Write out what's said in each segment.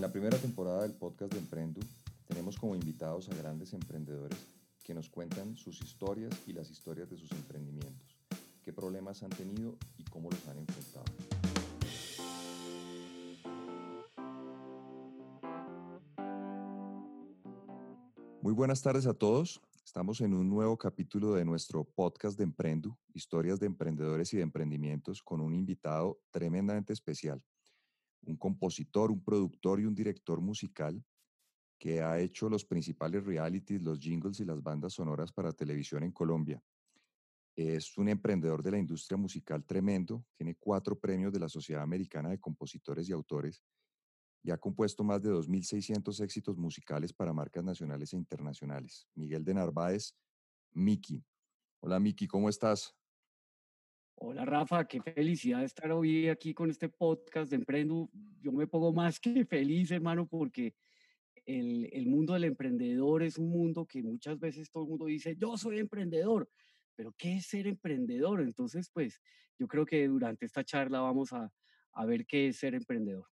En la primera temporada del podcast de Emprendo tenemos como invitados a grandes emprendedores que nos cuentan sus historias y las historias de sus emprendimientos, qué problemas han tenido y cómo los han enfrentado. Muy buenas tardes a todos. Estamos en un nuevo capítulo de nuestro podcast de Emprendo, historias de emprendedores y de emprendimientos, con un invitado tremendamente especial, un compositor, un productor y un director musical que ha hecho los principales realities, los jingles y las bandas sonoras para televisión en Colombia. Es un emprendedor de la industria musical tremendo, tiene cuatro premios de la Sociedad Americana de Compositores y Autores y ha compuesto más de 2.600 éxitos musicales para marcas nacionales e internacionales. Miguel de Narváez, Miki. Hola Miki, ¿cómo estás? Hola Rafa, qué felicidad estar hoy aquí con este podcast de Emprendo. Yo me pongo más que feliz, hermano, porque el, el, mundo del emprendedor es un mundo que muchas veces todo el mundo dice, yo soy emprendedor, pero ¿qué es ser emprendedor? Entonces, pues yo creo que durante esta charla vamos a, a ver qué es ser emprendedor.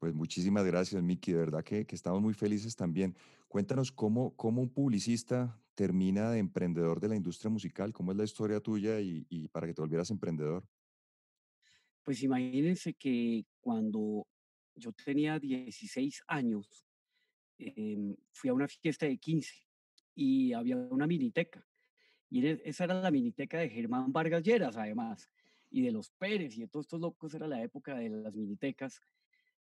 Pues muchísimas gracias, Miki. De verdad que, que, estamos muy felices también. Cuéntanos cómo, cómo un publicista termina de emprendedor de la industria musical. ¿Cómo es la historia tuya y, y para que te volvieras emprendedor? Pues imagínense que cuando yo tenía 16 años, eh, fui a una fiesta de 15 y había una miniteca. Y esa era la miniteca de Germán Vargas Lleras, además, y de los Pérez y de todos estos locos, era la época de las minitecas.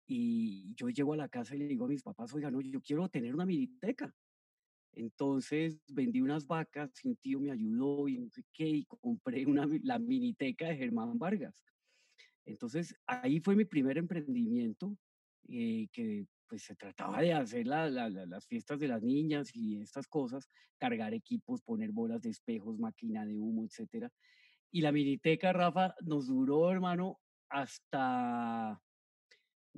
Y yo llego a la casa y le digo a mis papás, oigan, no, yo quiero tener una miniteca. Entonces vendí unas vacas, un tío me ayudó y no sé qué, y compré una, la miniteca de Germán Vargas. Entonces ahí fue mi primer emprendimiento, eh, que pues se trataba de hacer la, la, las fiestas de las niñas y estas cosas, cargar equipos, poner bolas de espejos, máquina de humo, etcétera. Y la miniteca, Rafa, nos duró, hermano, hasta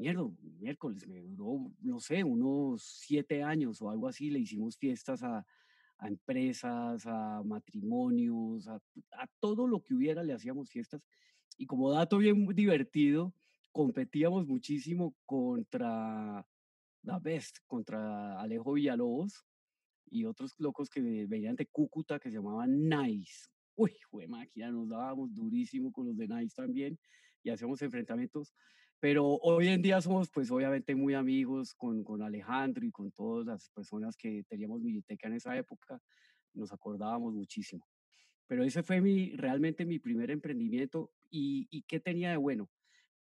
mierda, miércoles, me duró, no sé, unos siete años o algo así, le hicimos fiestas a, a empresas, a matrimonios, a, a, todo lo que hubiera le hacíamos fiestas. Y como dato bien divertido, competíamos muchísimo contra la Best, contra Alejo Villalobos y otros locos que venían de Cúcuta que se llamaban Nice. Uy, fue máquina, nos dábamos durísimo con los de Nice también y hacíamos enfrentamientos. Pero hoy en día somos, pues obviamente, muy amigos con, con Alejandro y con todas las personas que teníamos Militeca en esa época. Nos acordábamos muchísimo. Pero ese fue mi, realmente mi primer emprendimiento. ¿Y, ¿Y qué tenía de bueno?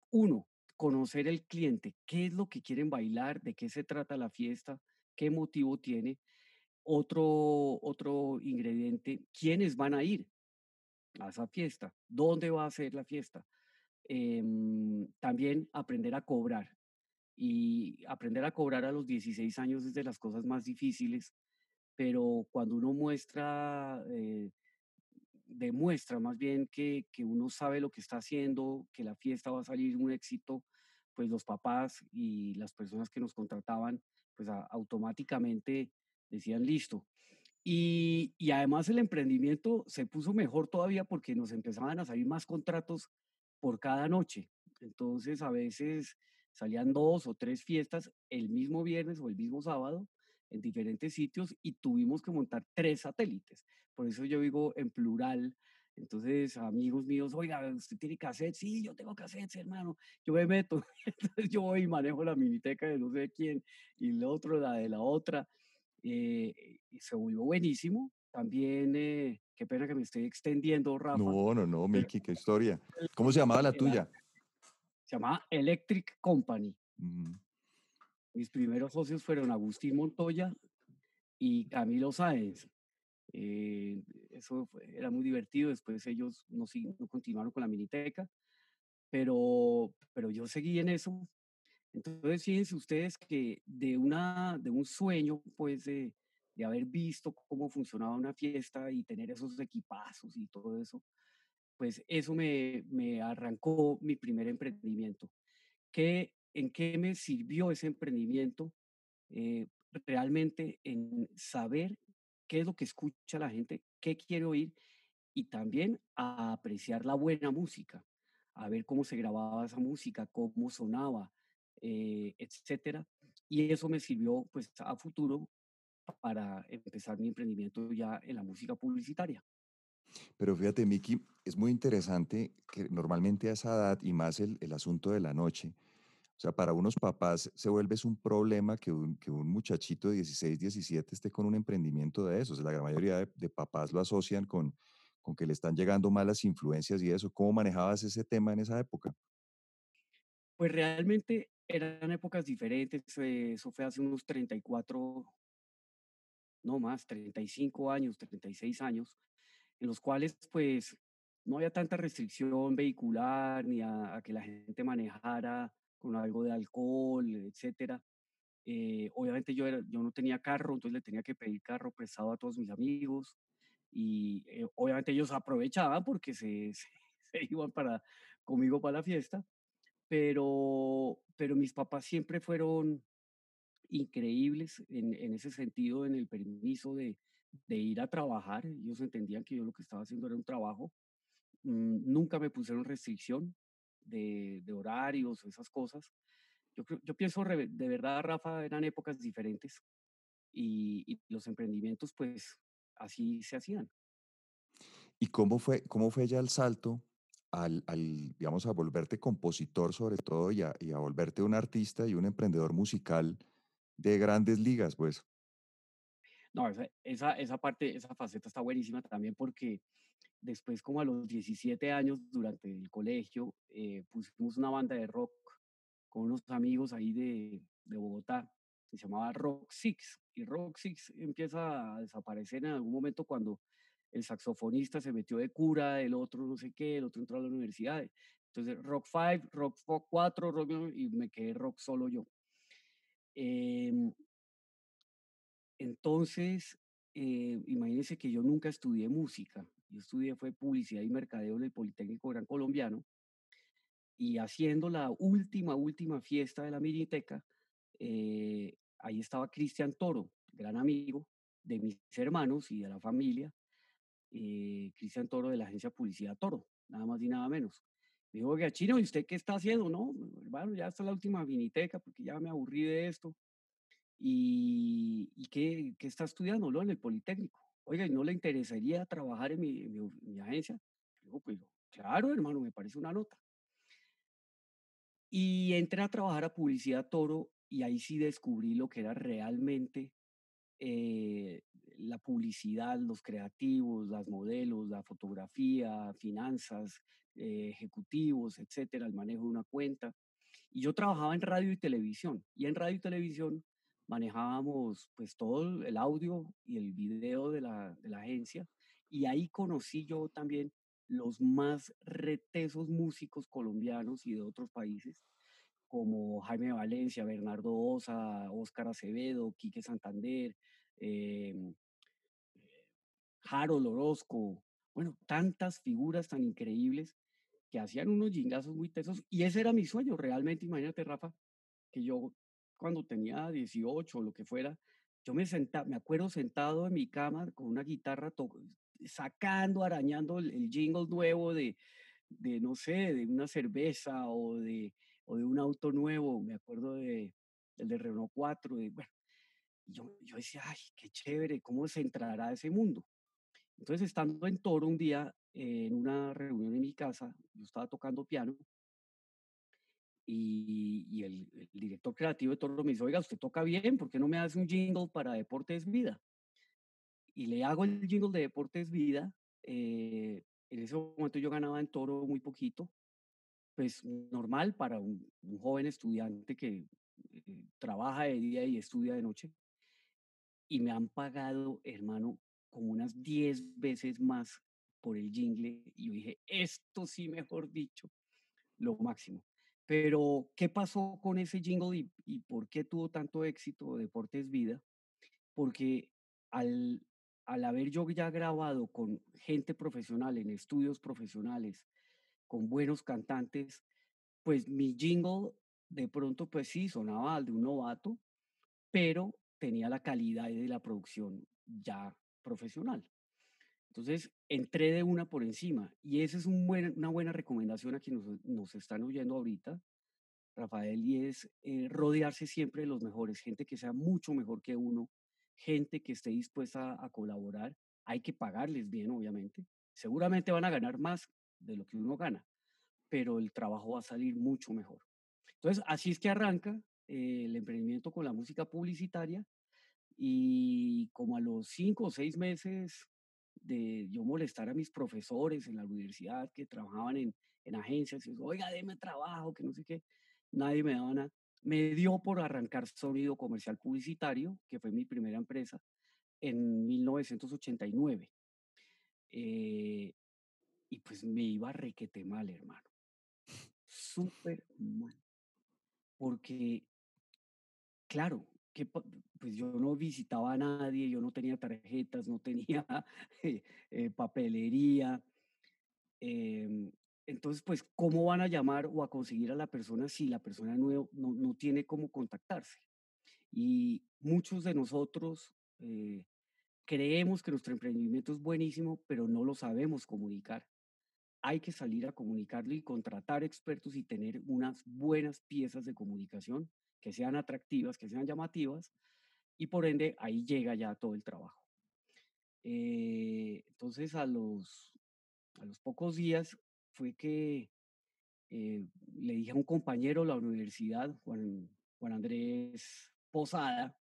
Uno, conocer el cliente, qué es lo que quieren bailar, de qué se trata la fiesta, qué motivo tiene. Otro, otro ingrediente, quiénes van a ir a esa fiesta, dónde va a ser la fiesta eh, también aprender a cobrar. Y aprender a cobrar a los 16 años es de las cosas más difíciles, pero cuando uno muestra, eh, demuestra más bien que, que, uno sabe lo que está haciendo, que la fiesta va a salir un éxito, pues los papás y las personas que nos contrataban, pues automáticamente decían listo. Y, y además el emprendimiento se puso mejor todavía porque nos empezaban a salir más contratos por cada noche. Entonces a veces salían dos o tres fiestas el mismo viernes o el mismo sábado en diferentes sitios y tuvimos que montar tres satélites. Por eso yo digo en plural. Entonces, amigos míos, oiga, ¿usted tiene cassette? Sí, yo tengo cassette, hermano. Yo me meto. Entonces, yo voy y manejo la miniteca de no sé quién y el otro la de la otra. Eh, se volvió buenísimo. También eh, Qué pena que me estoy extendiendo, Rafa. No, no, no, Miki, qué historia. ¿Cómo se llamaba la tuya? Se llamaba Electric Company. Mis primeros socios fueron Agustín Montoya y Camilo Sáenz. Eh, eso fue, era muy divertido. Después ellos no, no continuaron con la miniteca, pero, pero yo seguí en eso. Entonces, fíjense ustedes que de, una, de un sueño, pues, de, de haber visto cómo funcionaba una fiesta y tener esos equipazos y todo eso, pues eso me, me arrancó mi primer emprendimiento. ¿Qué, ¿En qué me sirvió ese emprendimiento? Eh, realmente en saber qué es lo que escucha la gente, qué quiere oír y también a apreciar la buena música, a ver cómo se grababa esa música, cómo sonaba, eh, etcétera. Y eso me sirvió pues a futuro para empezar mi emprendimiento ya en la música publicitaria. Pero fíjate, Miki, es muy interesante que normalmente a esa edad, y más el, el asunto de la noche, o sea, para unos papás se vuelve es un problema que un, que un muchachito de 16, 17 esté con un emprendimiento de esos. La gran mayoría de, de papás lo asocian con, con que le están llegando malas influencias y eso. ¿Cómo manejabas ese tema en esa época? Pues realmente eran épocas diferentes. eh, Eso fue hace unos 34, no más, 35 años, 36 años, en los cuales pues no había tanta restricción vehicular ni a, que la gente manejara con algo de alcohol, etcétera. Eh, obviamente yo, yo no tenía carro, entonces le tenía que pedir carro prestado a todos mis amigos y eh, obviamente ellos aprovechaban porque se, se, se iban para, conmigo para la fiesta, pero, pero mis papás siempre fueron increíbles en, en ese sentido, en el permiso de, de ir a trabajar. Ellos entendían que yo lo que estaba haciendo era un trabajo. Mm, nunca me pusieron restricción de, de horarios o esas cosas. Yo, creo, yo pienso de verdad, Rafa, eran épocas diferentes y, y los emprendimientos pues así se hacían. ¿Y cómo fue, cómo fue ya el salto al, al, digamos, a volverte compositor sobre todo y a, y a volverte un artista y un emprendedor musical de grandes ligas, pues? No, esa, esa, parte, esa faceta está buenísima también porque después como a los 17 años durante el colegio eh, pusimos una banda de rock con unos amigos ahí de, de Bogotá que se llamaba Rock Six y Rock Six empieza a desaparecer en algún momento cuando el saxofonista se metió de cura, el otro no sé qué, el otro entró a la universidad. Entonces Rock 5, Rock 4, rock, y me quedé rock solo yo. Em, entonces, eh, imagínense que yo nunca estudié música. Yo estudié fue publicidad y mercadeo en el Politécnico Gran Colombiano y haciendo la última, última fiesta de la Miniteca, eh, ahí estaba Cristian Toro, gran amigo de mis hermanos y de la familia, eh, Cristian Toro de la agencia Publicidad Toro, nada más y nada menos. Me dijo, oiga, Chino, ¿y usted qué está haciendo? No, hermano, ya está la última Miniteca porque ya me aburrí de esto. ¿Y, qué, qué está estudiando? ¿no? En el Politécnico. Oiga, ¿y no le interesaría trabajar en mi, en mi, en mi agencia? Digo, pues claro, hermano, me parece una nota. Y entré a trabajar a Publicidad Toro y ahí sí descubrí lo que era realmente eh, la publicidad, los creativos, las modelos, la fotografía, finanzas, eh, ejecutivos, etcétera, el manejo de una cuenta. Y yo trabajaba en radio y televisión. Y en radio y televisión manejábamos pues todo el audio y el video de la, de la agencia. Y ahí conocí yo también los más retesos músicos colombianos y de otros países, como Jaime Valencia, Bernardo Osa, Óscar Acevedo, Quique Santander, eh, Harold Orozco, bueno, tantas figuras tan increíbles que hacían unos jingazos muy tesos. Y ese era mi sueño, realmente, imagínate, Rafa, que yo cuando tenía 18 o lo que fuera, yo me senta, me acuerdo sentado en mi cama con una guitarra, sacando, arañando el, el, jingle nuevo de, de, no sé, de una cerveza o de, o de un auto nuevo, me acuerdo de, el de Renault 4, de, bueno, yo, yo decía, ay, qué chévere, ¿cómo se entrará a ese mundo? Entonces, estando en Toro un día, eh, en una reunión en mi casa, yo estaba tocando piano y, y el, el, director creativo de Toro me dice, oiga, usted toca bien, ¿por qué no me hace un jingle para Deportes Vida? Y le hago el jingle de Deportes Vida. Eh, en ese momento yo ganaba en Toro muy poquito, pues normal para un, un joven estudiante que eh, trabaja de día y estudia de noche. Y me han pagado, hermano, como unas 10 veces más por el jingle. Y yo dije, esto sí, mejor dicho, lo máximo. Pero, ¿qué pasó con ese jingle y, y por qué tuvo tanto éxito Deportes Vida? Porque al, al haber yo ya grabado con gente profesional, en estudios profesionales, con buenos cantantes, pues mi jingle de pronto pues sí sonaba al de un novato, pero tenía la calidad de la producción ya profesional. Entonces entré de una por encima y esa es una buena recomendación a quienes nos, nos están oyendo ahorita Rafael, y es eh, rodearse siempre de los mejores, gente que sea mucho mejor que uno, gente que esté dispuesta a colaborar. Hay que pagarles bien, obviamente. Seguramente van a ganar más de lo que uno gana, pero el trabajo va a salir mucho mejor. Entonces, así es que arranca eh, el emprendimiento con la música publicitaria y como a los cinco o seis meses de yo molestar a mis profesores en la universidad que trabajaban en, en agencias, y oiga, deme trabajo, que no sé qué, nadie me daba nada. Me dio por arrancar sonido comercial publicitario, que fue mi primera empresa, en 1989. Eh, y pues me iba requete mal, hermano. Súper mal. Porque, claro, que pues yo no visitaba a nadie, yo no tenía tarjetas, no tenía eh, eh, papelería. Em, entonces, pues, ¿cómo van a llamar o a conseguir a la persona si la persona no, no, tiene cómo contactarse? Y muchos de nosotros eh, creemos que nuestro emprendimiento es buenísimo, pero no lo sabemos comunicar. Hay que salir a comunicarlo y contratar expertos y tener unas buenas piezas de comunicación que sean atractivas, que sean llamativas, y por ende ahí llega ya todo el trabajo. Eh, entonces, a los, a los pocos días fue que eh, le dije a un compañero de la universidad, Juan, Juan Andrés Posada,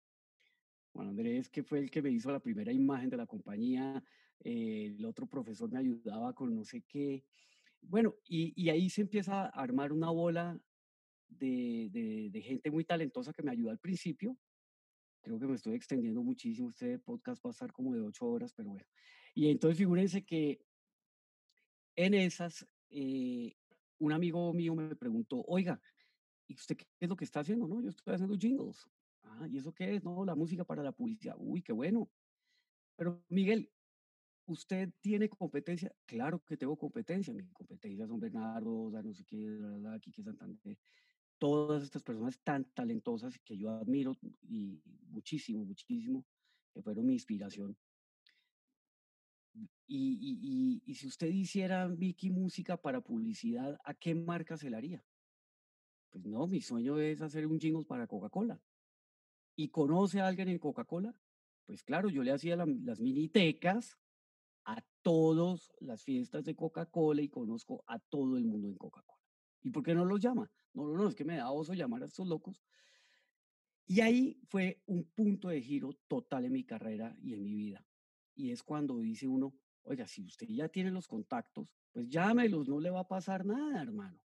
Juan Andrés, que fue el que me hizo la primera imagen de la compañía, eh, el otro profesor me ayudaba con no sé qué. Bueno, y, y, ahí se empieza a armar una bola de, de, de, gente muy talentosa que me ayudó al principio. Creo que me estoy extendiendo muchísimo. Este podcast va a estar como de ocho horas, pero bueno. Y entonces figúrense que en esas eh, un amigo mío me preguntó, oiga, ¿y usted qué es lo que está haciendo? No, yo estoy haciendo jingles. Ah, ¿y eso qué es? No, la música para la publicidad. Uy, qué bueno. Pero Miguel, ¿usted tiene competencia? Claro que tengo competencia. Mi competencia son Bernardo, no sé qué, Quique Santander. Todas estas personas tan talentosas que yo admiro y muchísimo, muchísimo, que fueron mi inspiración. Y, y, si usted hiciera Vicky música para publicidad, ¿a qué marca se la haría? Pues no, mi sueño es hacer un jingle para Coca-Cola. ¿Y conoce a alguien en Coca-Cola? Pues claro, yo le hacía las minitecas a todas las fiestas de Coca-Cola y conozco a todo el mundo en Coca-Cola. ¿Y por qué no los llama? No, no, no, es que me da oso llamar a estos locos. Y ahí fue un punto de giro total en mi carrera y en mi vida. Y es cuando dice uno, oiga, si usted ya tiene los contactos, pues llámelos, no le va a pasar nada, hermano.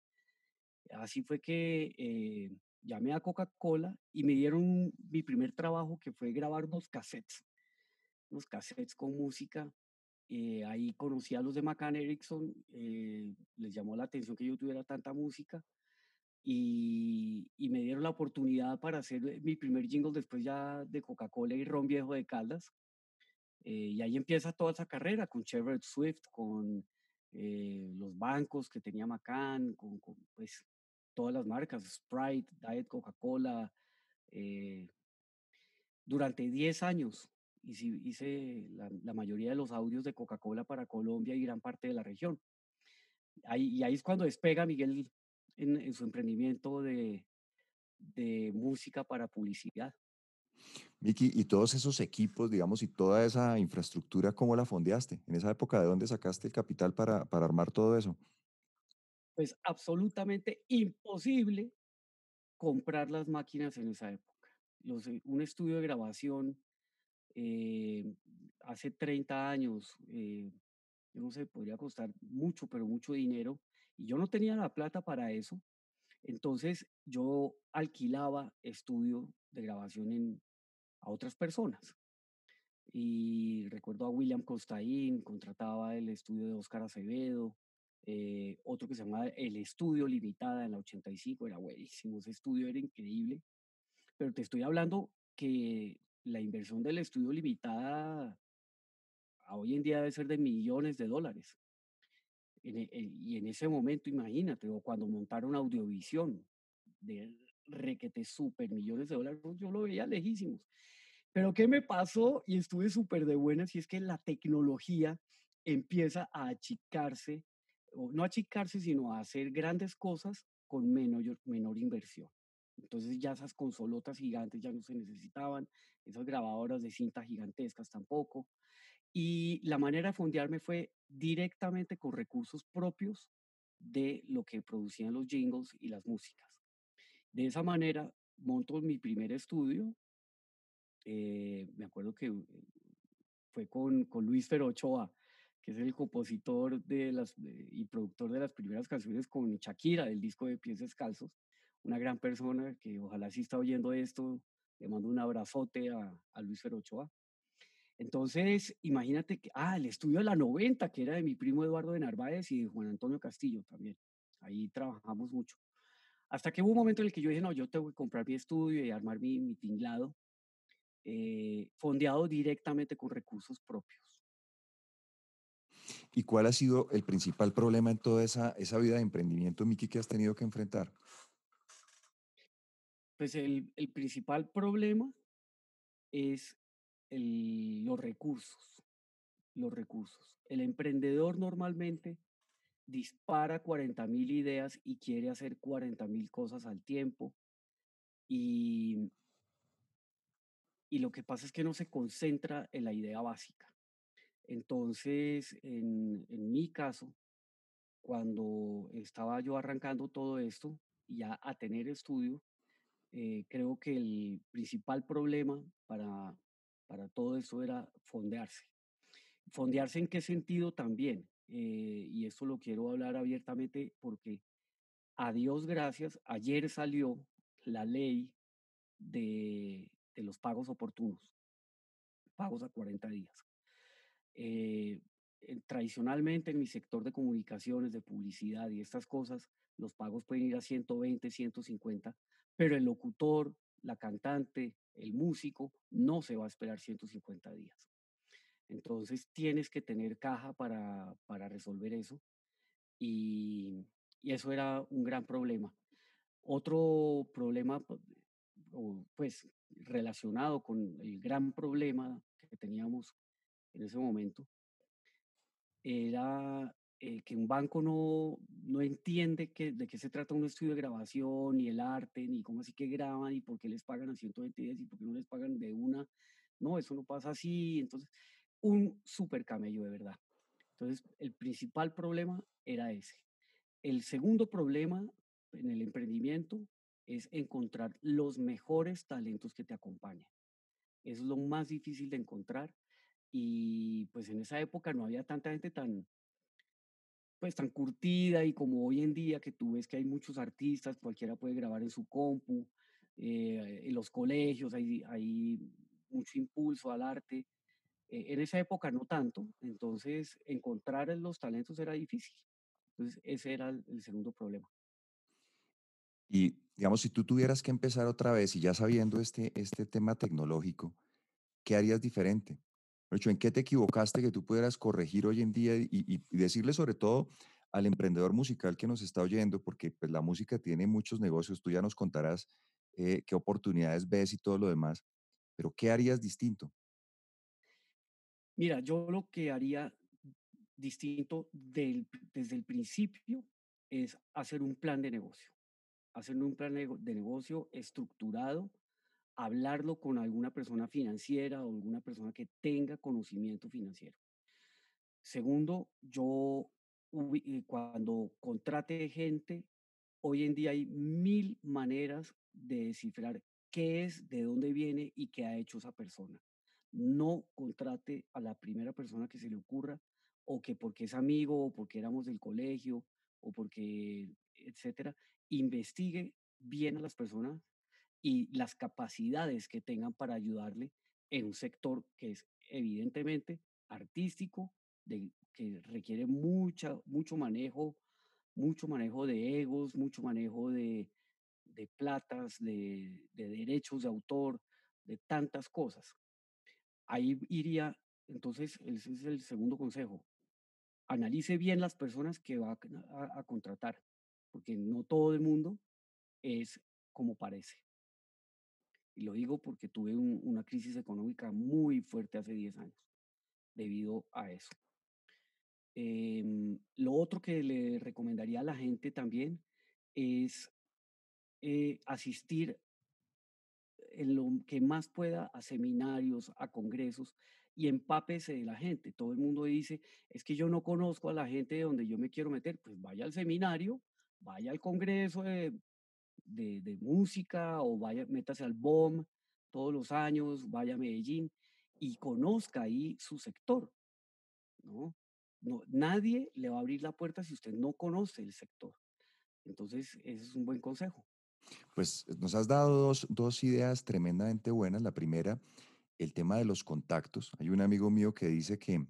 Así fue que eh, llamé a Coca-Cola y me dieron mi primer trabajo que fue grabar unos cassettes, unos cassettes con música. Eh, ahí conocí a los de McCann Erickson, eh, les llamó la atención que yo tuviera tanta música y, y, me dieron la oportunidad para hacer mi primer jingle después ya de Coca-Cola y Ron Viejo de Caldas. Eh, y ahí empieza toda esa carrera con Chevrolet Swift, con eh, los bancos que tenía McCann, con, pues, todas las marcas, Sprite, Diet Coca-Cola. Eh, durante 10 años hice, hice la, mayoría de los audios de Coca-Cola para Colombia y gran parte de la región. Ahí, y ahí es cuando despega Miguel en, en su emprendimiento de, de música para publicidad. Miki, y todos esos equipos, digamos, y toda esa infraestructura, ¿cómo la fondeaste? En esa época, ¿de dónde sacaste el capital para, para armar todo eso? Pues absolutamente imposible comprar las máquinas en esa época. Los, un estudio de grabación eh, hace 30 años, eh, yo no sé, podría costar mucho, pero mucho dinero, y yo no tenía la plata para eso. Entonces yo alquilaba estudio de grabación en, a otras personas. Y recuerdo a William Costaín, contrataba el estudio de Oscar Acevedo, eh, otro que se llamaba El Estudio Limitada en la 85, era buenísimo, ese estudio era increíble. Pero te estoy hablando que la inversión del estudio limitada hoy en día debe ser de millones de dólares. E, y en ese momento, imagínate, o cuando montaron Audiovisión, de requete super millones de dólares, yo lo veía lejísimos. Pero ¿qué me pasó? Y estuve súper de buenas, y es que la tecnología empieza a achicarse, o no achicarse, sino a hacer grandes cosas con menor inversión. Entonces ya esas consolotas gigantes ya no se necesitaban, esas grabadoras de cinta gigantescas tampoco. Y la manera de fondearme fue directamente con recursos propios de lo que producían los jingles y las músicas. De esa manera monto mi primer estudio. Eh, me acuerdo que eh, fue con, con Luis Ferochoa, que es el compositor de las, y productor de las primeras canciones con Shakira, del disco de Pies Descalzos. Una gran persona que ojalá si está oyendo esto, le mando un abrazote a, Luis Ferochoa. Entonces, imagínate que, ah, el estudio de la 90, que era de mi primo Eduardo de Narváez y de Juan Antonio Castillo también. Ahí trabajamos mucho. Hasta que hubo un momento en el que yo dije, no, yo tengo que comprar mi estudio y armar mi, mi tinglado, eh, fondeado directamente con recursos propios. ¿Y cuál ha sido el principal problema en toda esa, esa vida de emprendimiento, Miki, que has tenido que enfrentar? Pues el, principal problema es los recursos, los recursos. El emprendedor normalmente dispara 40 mil ideas y quiere hacer 40 mil cosas al tiempo y, y lo que pasa es que no se concentra en la idea básica. Entonces, en, en mi caso, cuando estaba yo arrancando todo esto, ya a tener estudio, eh, creo que el principal problema para, para todo eso era fondearse. Fondearse en qué sentido también, eh, y esto lo quiero hablar abiertamente porque a Dios gracias, ayer salió la ley de, de los pagos oportunos, pagos a 40 días. Eh, tradicionalmente en mi sector de comunicaciones, de publicidad y estas cosas, los pagos pueden ir a 120, 150, pero el locutor, la cantante, el músico no se va a esperar 150 días. Entonces tienes que tener caja para, para resolver eso y, y, eso era un gran problema. Otro problema, pues relacionado con el gran problema que teníamos en ese momento, era eh, que un banco no, no entiende que, de qué se trata un estudio de grabación, ni el arte, ni cómo así que graban, y por qué les pagan a 120 días y por qué no les pagan de una. No, eso no pasa así. Entonces, un súper camello de verdad. Entonces, el principal problema era ese. El segundo problema en el emprendimiento es encontrar los mejores talentos que te acompañen. Eso es lo más difícil de encontrar. Y pues en esa época no había tanta gente tan, pues tan curtida y como hoy en día que tú ves que hay muchos artistas, cualquiera puede grabar en su compu, eh, en los colegios hay, hay mucho impulso al arte. Eh, en esa época no tanto, entonces encontrar los talentos era difícil. Entonces ese era el, el segundo problema. Y digamos, si tú tuvieras que empezar otra vez y ya sabiendo este, este tema tecnológico, ¿qué harías diferente? ¿En qué te equivocaste que tú pudieras corregir hoy en día y, decirle sobre todo al emprendedor musical que nos está oyendo, porque pues, la música tiene muchos negocios, tú ya nos contarás eh, qué oportunidades ves y todo lo demás, pero ¿qué harías distinto? Mira, yo lo que haría distinto del, desde el principio es hacer un plan de negocio, hacer un plan de negocio estructurado hablarlo con alguna persona financiera o alguna persona que tenga conocimiento financiero. Segundo, yo eh, cuando contrate gente, hoy en día hay mil maneras de descifrar qué es, de dónde viene y qué ha hecho esa persona. No contrate a la primera persona que se le ocurra o que porque es amigo o porque éramos del colegio o porque, etcétera, investigue bien a las personas y las capacidades que tengan para ayudarle en un sector que es evidentemente artístico, de, que requiere mucha, mucho manejo, mucho manejo de egos, mucho manejo de, de platas, de, de derechos de autor, de tantas cosas. Ahí iría, entonces, ese es el segundo consejo. Analice bien las personas que va a contratar, porque no todo el mundo es como parece. Y lo digo porque tuve una crisis económica muy fuerte hace 10 años debido a eso. Em, lo otro que le recomendaría a la gente también es eh, asistir en lo que más pueda a seminarios, a congresos y empápese de la gente. Todo el mundo dice, es que yo no conozco a la gente de donde yo me quiero meter, pues vaya al seminario, vaya al congreso de, de, música o vaya, métase al BOM todos los años, vaya a Medellín y conozca ahí su sector, ¿no? No, nadie le va a abrir la puerta si usted no conoce el sector. Entonces, ese es un buen consejo. Pues nos has dado dos, dos ideas tremendamente buenas. La primera, el tema de los contactos. Hay un amigo mío que dice que,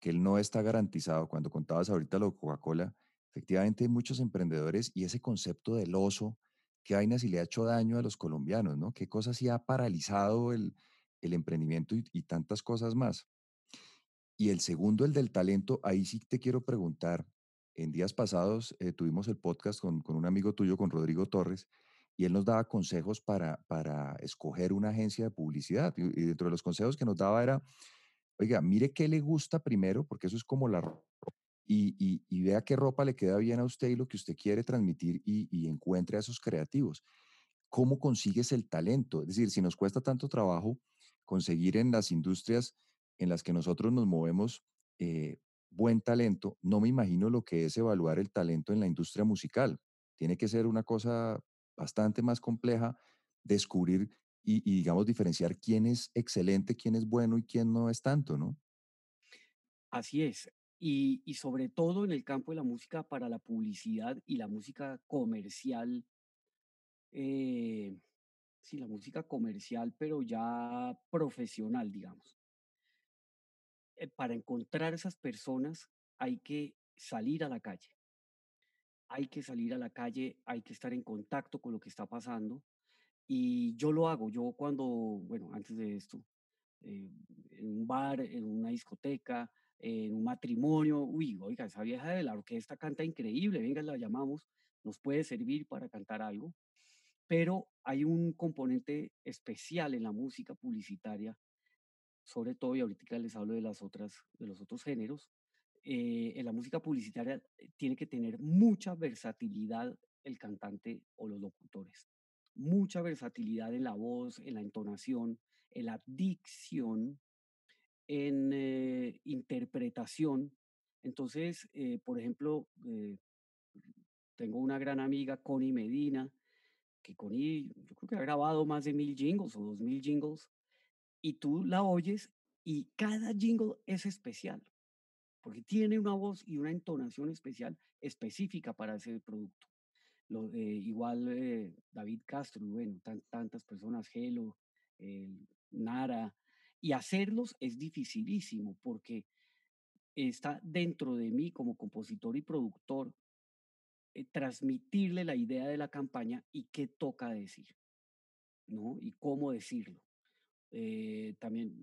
que él no está garantizado. Cuando contabas ahorita lo de Coca-Cola, efectivamente hay muchos emprendedores y ese concepto del oso, qué vaina si le ha hecho daño a los colombianos, ¿no? ¿Qué cosas sí ha paralizado el, el emprendimiento y, y, tantas cosas más? Y el segundo, el del talento, ahí sí te quiero preguntar. En días pasados eh, tuvimos el podcast con, con un amigo tuyo, con Rodrigo Torres, y él nos daba consejos para, para escoger una agencia de publicidad. Y, dentro de los consejos que nos daba era, oiga, mire qué le gusta primero, porque eso es como la y, y, vea qué ropa le queda bien a usted y lo que usted quiere transmitir y, y encuentre a esos creativos. ¿Cómo consigues el talento? Es decir, si nos cuesta tanto trabajo conseguir en las industrias en las que nosotros nos movemos eh, buen talento, no me imagino lo que es evaluar el talento en la industria musical. Tiene que ser una cosa bastante más compleja descubrir y, digamos, diferenciar quién es excelente, quién es bueno y quién no es tanto, ¿no? Así es. Y, y, sobre todo en el campo de la música para la publicidad y la música comercial. Eh, sí, la música comercial, pero ya profesional, digamos. Eh, para encontrar esas personas hay que salir a la calle hay que salir a la calle, hay que estar en contacto con lo que está pasando. Y yo lo hago, yo cuando, bueno, antes de esto, eh, en un bar, en una discoteca, en un matrimonio, uy, oiga, esa vieja de la orquesta canta increíble, venga, la llamamos, nos puede servir para cantar algo. Pero hay un componente especial en la música publicitaria, sobre todo, y ahorita les hablo de, las otras, de los otros géneros, eh, en la música publicitaria eh, tiene que tener mucha versatilidad el cantante o los locutores. Mucha versatilidad en la voz, en la entonación, en la dicción, en eh, interpretación. Entonces, por ejemplo, tengo una gran amiga, Connie Medina, que Connie, yo creo que ha grabado más de mil jingles o dos mil jingles, y tú la oyes y cada jingle es especial porque tiene una voz y una entonación especial específica para ese producto. Lo, igual eh, David Castro, bueno, tantas personas, Gelo, Nara, y hacerlos es dificilísimo porque está dentro de mí como compositor y productor eh, transmitirle la idea de la campaña y qué toca decir, ¿no? Y cómo decirlo. Eh, también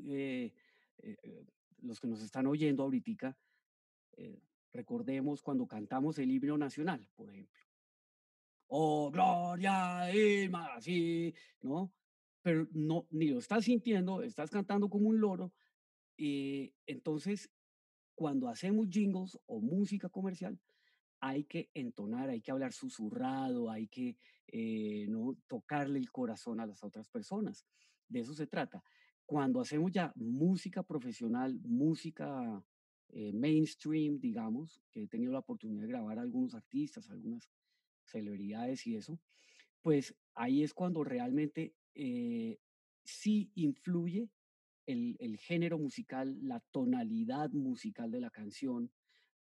los que nos están oyendo ahorita eh, recordemos cuando cantamos el himno nacional, por ejemplo. Oh, gloria, Irma, así, ¿no? Pero no, ni lo estás sintiendo, estás cantando como un loro. y eh, entonces, cuando hacemos jingles o música comercial, hay que entonar, hay que hablar susurrado, hay que eh, no tocarle el corazón a las otras personas. De eso se trata. Cuando hacemos ya música profesional, música eh, mainstream, digamos, que he tenido la oportunidad de grabar a algunos artistas, algunas celebridades y eso, pues ahí es cuando realmente eh, sí influye el, género musical, la tonalidad musical de la canción,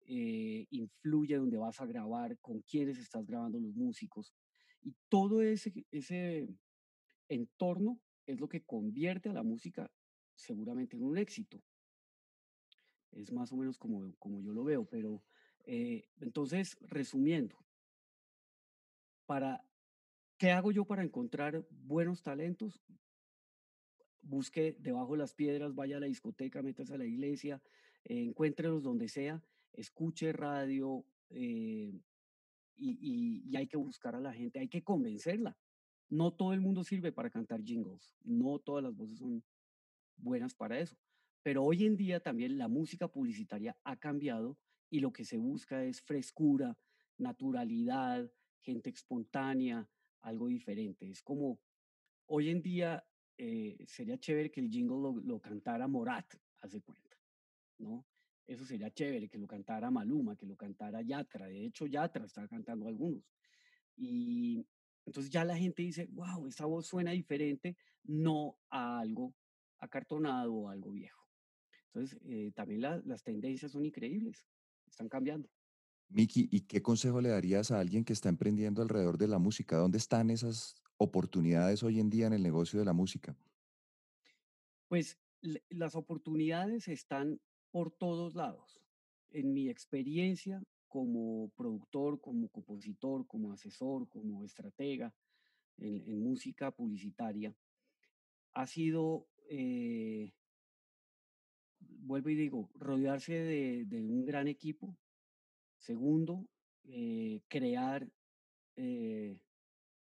eh, influye donde vas a grabar, con quiénes estás grabando los músicos. Y todo ese, ese entorno es lo que convierte a la música seguramente en un éxito. Es más o menos como, como yo lo veo, pero eh, entonces, resumiendo, para, ¿qué hago yo para encontrar buenos talentos? Busque debajo de las piedras, vaya a la discoteca, métase a la iglesia, eh, encuéntrelos donde sea, escuche radio eh, y, y hay que buscar a la gente, hay que convencerla. No todo el mundo sirve para cantar jingles, no todas las voces son buenas para eso. Pero hoy en día también la música publicitaria ha cambiado y lo que se busca es frescura, naturalidad, gente espontánea, algo diferente. Es como, hoy en día eh, sería chévere que el jingle lo, lo cantara Morat, hace cuenta, ¿no? Eso sería chévere, que lo cantara Maluma, que lo cantara Yatra. De hecho, Yatra está cantando algunos. Y entonces ya la gente dice, wow, esa voz suena diferente, no a algo acartonado o algo viejo. Entonces, eh, también las tendencias son increíbles, están cambiando. Miki, ¿y qué consejo le darías a alguien que está emprendiendo alrededor de la música? ¿Dónde están esas oportunidades hoy en día en el negocio de la música? Pues las oportunidades están por todos lados. En mi experiencia como productor, como compositor, como asesor, como estratega en, música publicitaria, ha sido, eh, vuelvo y digo, rodearse de, un gran equipo. Segundo, eh, crear eh,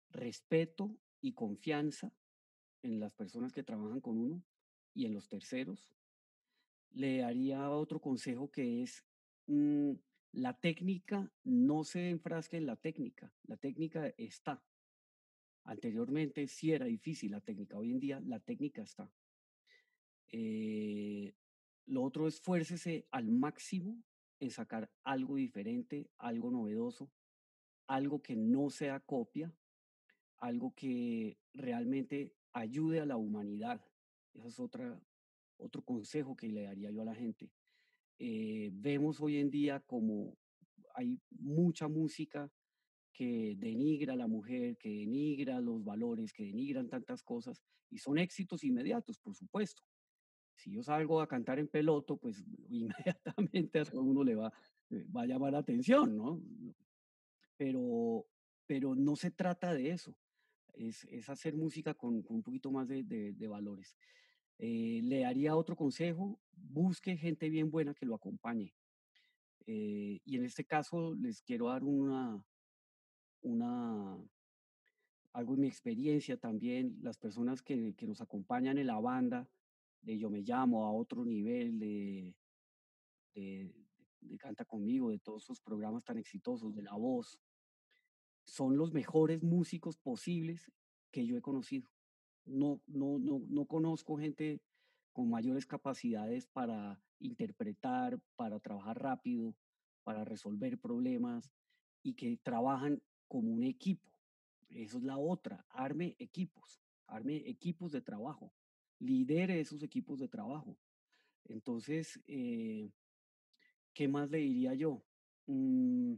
respeto y confianza en las personas que trabajan con uno y en los terceros le daría otro consejo que es, mm, la técnica, no se enfrasque en la técnica, la técnica está. Anteriormente sí era difícil la técnica, hoy en día la técnica está. Eh, lo otro es fuércese al máximo en sacar algo diferente, algo novedoso, algo que no sea copia, algo que realmente ayude a la humanidad. Esa es otra, otro consejo que le daría yo a la gente. Eh, vemos hoy en día como hay mucha música que denigra a la mujer, que denigra los valores, que denigran tantas cosas y son éxitos inmediatos, por supuesto. Si yo salgo a cantar en peloto, pues inmediatamente a todo uno le va, eh, va a llamar la atención, ¿no? Pero, pero no se trata de eso. Es, es hacer música con, con, un poquito más de, de, de valores. Eh, le haría otro consejo, busque gente bien buena que lo acompañe. Eh, y en este caso les quiero dar una, una, algo de mi experiencia también, las personas que, que nos acompañan en la banda, de Yo Me Llamo, a otro nivel, de, de, de Canta Conmigo, de todos esos programas tan exitosos, de La Voz, son los mejores músicos posibles que yo he conocido no, no, no, no conozco gente con mayores capacidades para interpretar, para trabajar rápido, para resolver problemas y que trabajan como un equipo. Eso es la otra, arme equipos, arme equipos de trabajo, lidere esos equipos de trabajo. Entonces, eh, ¿qué más le diría yo? Mm,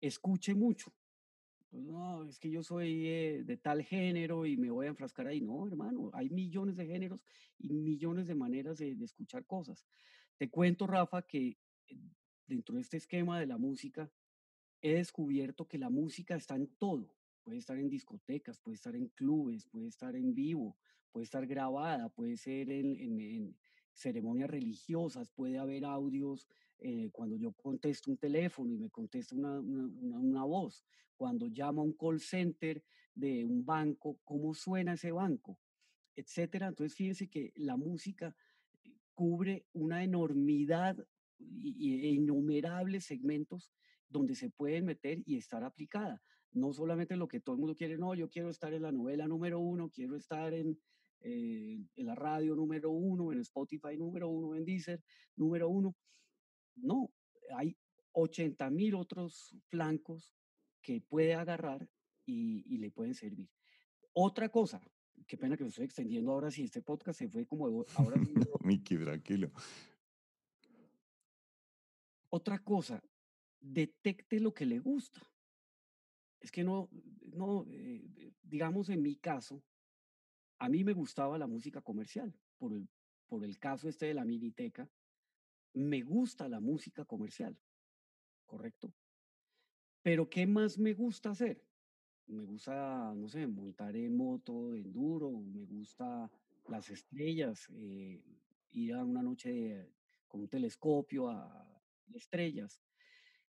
escuche mucho, pues no, es que yo soy eh, de tal género y me voy a enfrascar ahí. No, hermano, hay millones de géneros y millones de maneras de, de escuchar cosas. Te cuento, Rafa, que eh, dentro de este esquema de la música, he descubierto que la música está en todo. Puede estar en discotecas, puede estar en clubes, puede estar en vivo, puede estar grabada, puede ser en, en, en ceremonias religiosas, puede haber audios eh, cuando yo contesto un teléfono y me contesta una, una, una, voz, cuando llamo a un call center de un banco, cómo suena ese banco, etcétera. Entonces, fíjense que la música cubre una enormidad e innumerables segmentos donde se pueden meter y estar aplicada. No solamente lo que todo el mundo quiere, no, yo quiero estar en la novela número uno, quiero estar en, eh, en la radio número uno, en Spotify número uno, en Deezer número uno. No, hay 80 mil otros flancos que puede agarrar y, le pueden servir. Otra cosa, qué pena que me estoy extendiendo ahora si este podcast se fue como ahora. Miki, tranquilo. Otra cosa, detecte lo que le gusta. Es que no, no, eh, digamos en mi caso, a mí me gustaba la música comercial por el, por el caso este de la miniteca, me gusta la música comercial, ¿correcto? Pero ¿qué más me gusta hacer? Me gusta, no sé, montar en moto, enduro, me gusta las estrellas, eh, ir a una noche con un telescopio a estrellas.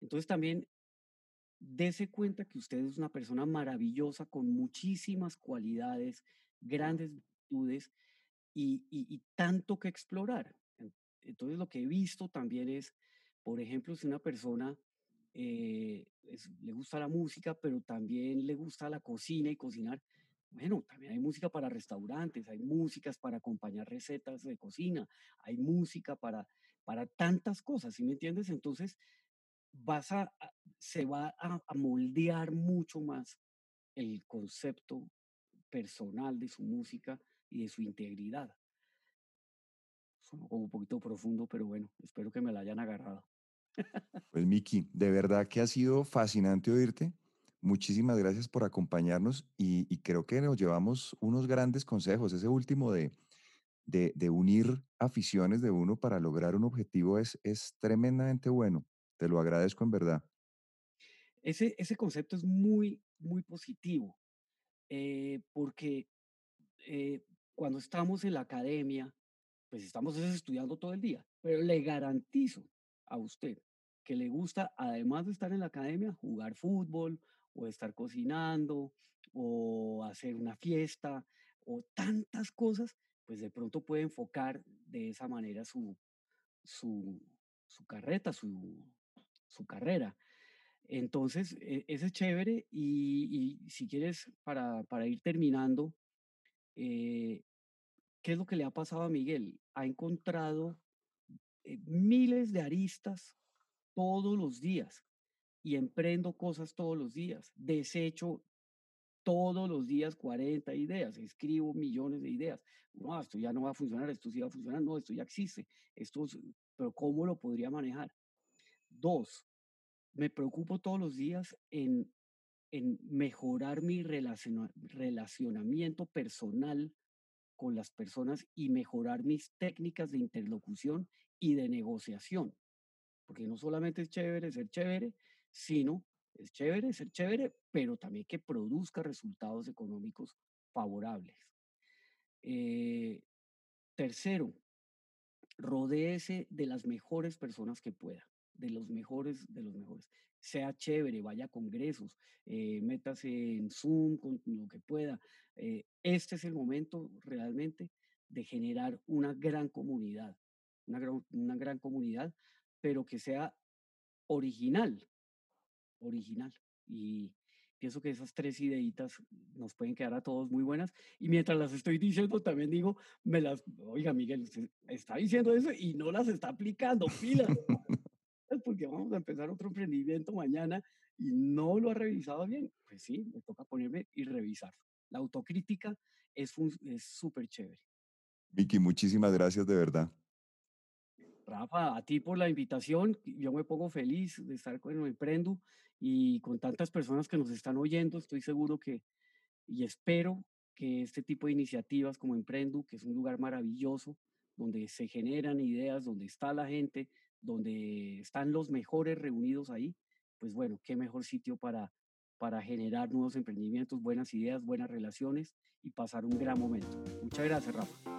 Entonces también dése cuenta que usted es una persona maravillosa con muchísimas cualidades, grandes virtudes y, y tanto que explorar. Entonces lo que he visto también es, por ejemplo, si una persona eh, le gusta la música, pero también le gusta la cocina y cocinar. Bueno, también hay música para restaurantes, hay músicas para acompañar recetas de cocina, hay música para, para tantas cosas, ¿sí me entiendes? Entonces, vas a, se va a, moldear mucho más el concepto personal de su música y de su integridad. Sonó como un poquito profundo, pero bueno, espero que me la hayan agarrado. Pues Miki, de verdad que ha sido fascinante oírte. Muchísimas gracias por acompañarnos y, creo que nos llevamos unos grandes consejos. Ese último de, de, unir aficiones de uno para lograr un objetivo es, es tremendamente bueno. Te lo agradezco en verdad. Ese, ese concepto es muy, muy positivo, eh, porque eh, cuando estamos en la academia, pues estamos estudiando todo el día, pero le garantizo a usted que le gusta, además de estar en la academia, jugar fútbol o estar cocinando o hacer una fiesta o tantas cosas, pues de pronto puede enfocar de esa manera su, su, su carreta, su, su carrera. Entonces, e, ese es chévere y, si quieres, para, para ir terminando, eh, ¿qué es lo que le ha pasado a Miguel? Ha encontrado eh, miles de aristas todos los días y emprendo cosas todos los días. Desecho todos los días 40 ideas, escribo millones de ideas. No, esto ya no va a funcionar, esto sí va a funcionar, no, esto ya existe, esto, pero ¿cómo lo podría manejar? Dos, me preocupo todos los días en, en mejorar mi relacionamiento personal con las personas y mejorar mis técnicas de interlocución y de negociación. Porque no solamente es chévere ser chévere, sino es chévere ser chévere, pero también que produzca resultados económicos favorables. Eh, tercero, rodéese de las mejores personas que pueda, de los mejores de los mejores. Sea chévere, vaya a congresos, eh, métase en Zoom con lo que pueda. Eh, este es el momento realmente de generar una gran comunidad, una gran, una gran comunidad, pero que sea original, original. Y pienso que esas tres ideitas nos pueden quedar a todos muy buenas. Y mientras las estoy diciendo, también digo, me las, oiga, Miguel, está diciendo eso y no las está aplicando, pilas. Porque vamos a empezar otro emprendimiento mañana y no lo ha revisado bien. Pues sí, me toca ponerme y revisar. La autocrítica es súper chévere. Vicky, muchísimas gracias de verdad. Rafa, a ti por la invitación. Yo me pongo feliz de estar con Emprendo y con tantas personas que nos están oyendo. Estoy seguro que y espero que este tipo de iniciativas como Emprendo, que es un lugar maravilloso, donde se generan ideas, donde está la gente, donde están los mejores reunidos ahí, pues bueno, qué mejor sitio para, para generar nuevos emprendimientos, buenas ideas, buenas relaciones y pasar un gran momento. Muchas gracias, Rafa.